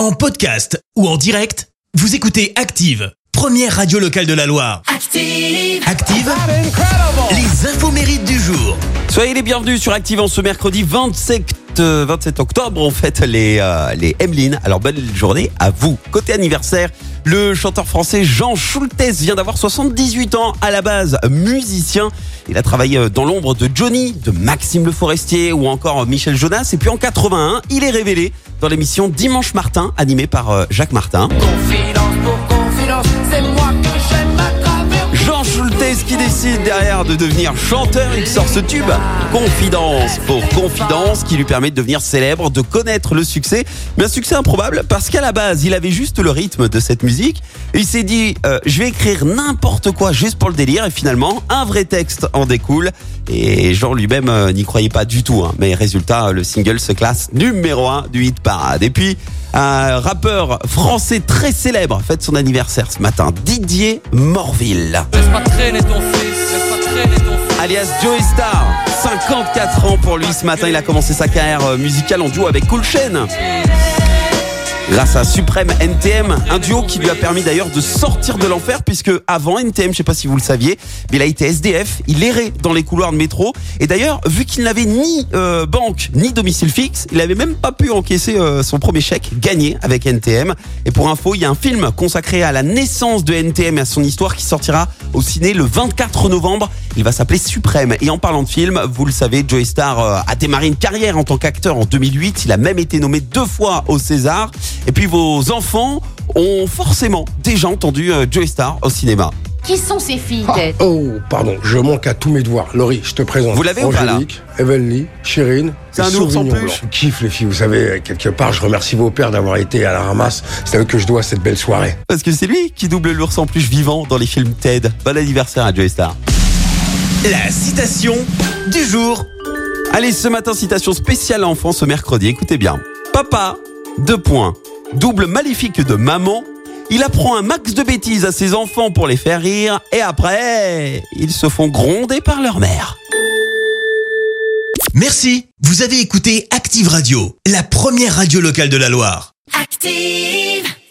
En podcast ou en direct, vous écoutez Active, première radio locale de la Loire. Active. Active, les infos mérites du jour. Soyez les bienvenus sur Active en ce mercredi 27, euh, 27 octobre. On fête les, euh, les Emeline. Alors bonne journée à vous. Côté anniversaire, le chanteur français Jean Schultes vient d'avoir 78 ans. À la base, musicien. Il a travaillé euh, dans l'ombre de Johnny, de Maxime Le Forestier ou encore Michel Jonas. Et puis en 81, il est révélé dans l'émission Dimanche Martin, animée par euh, Jacques Martin. De devenir chanteur, il sort ce tube Confidence. Pour Confidence qui lui permet de devenir célèbre, de connaître le succès, mais un succès improbable parce qu'à la base il avait juste le rythme de cette musique. Il s'est dit euh, je vais écrire n'importe quoi juste pour le délire. Et finalement un vrai texte en découle. Et Jean lui-même euh, n'y croyait pas du tout, hein. mais résultat le single se classe numéro 1 du hit parade. Et puis un rappeur français très célèbre fête son anniversaire ce matin, Didier Morville. Laisse pas traîner ton fils, alias Joey Star. 54 ans pour lui ce matin, il a commencé sa carrière euh, musicale en duo avec Cool Chain. Grâce à Suprême NTM, un duo qui lui a permis d'ailleurs de sortir de l'enfer puisque avant NTM, je sais pas si vous le saviez, mais il a été SDF, il errait dans les couloirs de métro et d'ailleurs vu qu'il n'avait ni euh, banque ni domicile fixe, il avait même pas pu encaisser euh, son premier chèque gagné avec NTM. Et pour info, il y a un film consacré à la naissance de NTM et à son histoire qui sortira au ciné le 24 novembre. Il va s'appeler Suprême. Et en parlant de film, vous le savez, Joey Star euh, a démarré une carrière en tant qu'acteur en 2008. Il a même été nommé deux fois au César. Et puis vos enfants ont forcément déjà entendu euh, Joey Star au cinéma. Qui sont ces filles, Ah, Ted oh, pardon, je manque à tous mes devoirs. Laurie, je te présente. Vous l'avez ou pas, là Angélique, Evelyn, Chérine. C'est un ours en. Je kiffe les filles, vous savez, quelque part, je remercie vos pères d'avoir été à la ramasse. C'est à eux que je dois cette belle soirée. Parce que c'est lui qui double l'ours en plus vivant dans les films Ted. Bon anniversaire à Joey Star. La citation du jour. Allez, ce matin, citation spéciale enfant ce mercredi. Écoutez bien. Papa, deux points. Double maléfique de maman. Il apprend un max de bêtises à ses enfants pour les faire rire. Et après, ils se font gronder par leur mère. Merci. Vous avez écouté Active Radio, la première radio locale de la Loire. Active.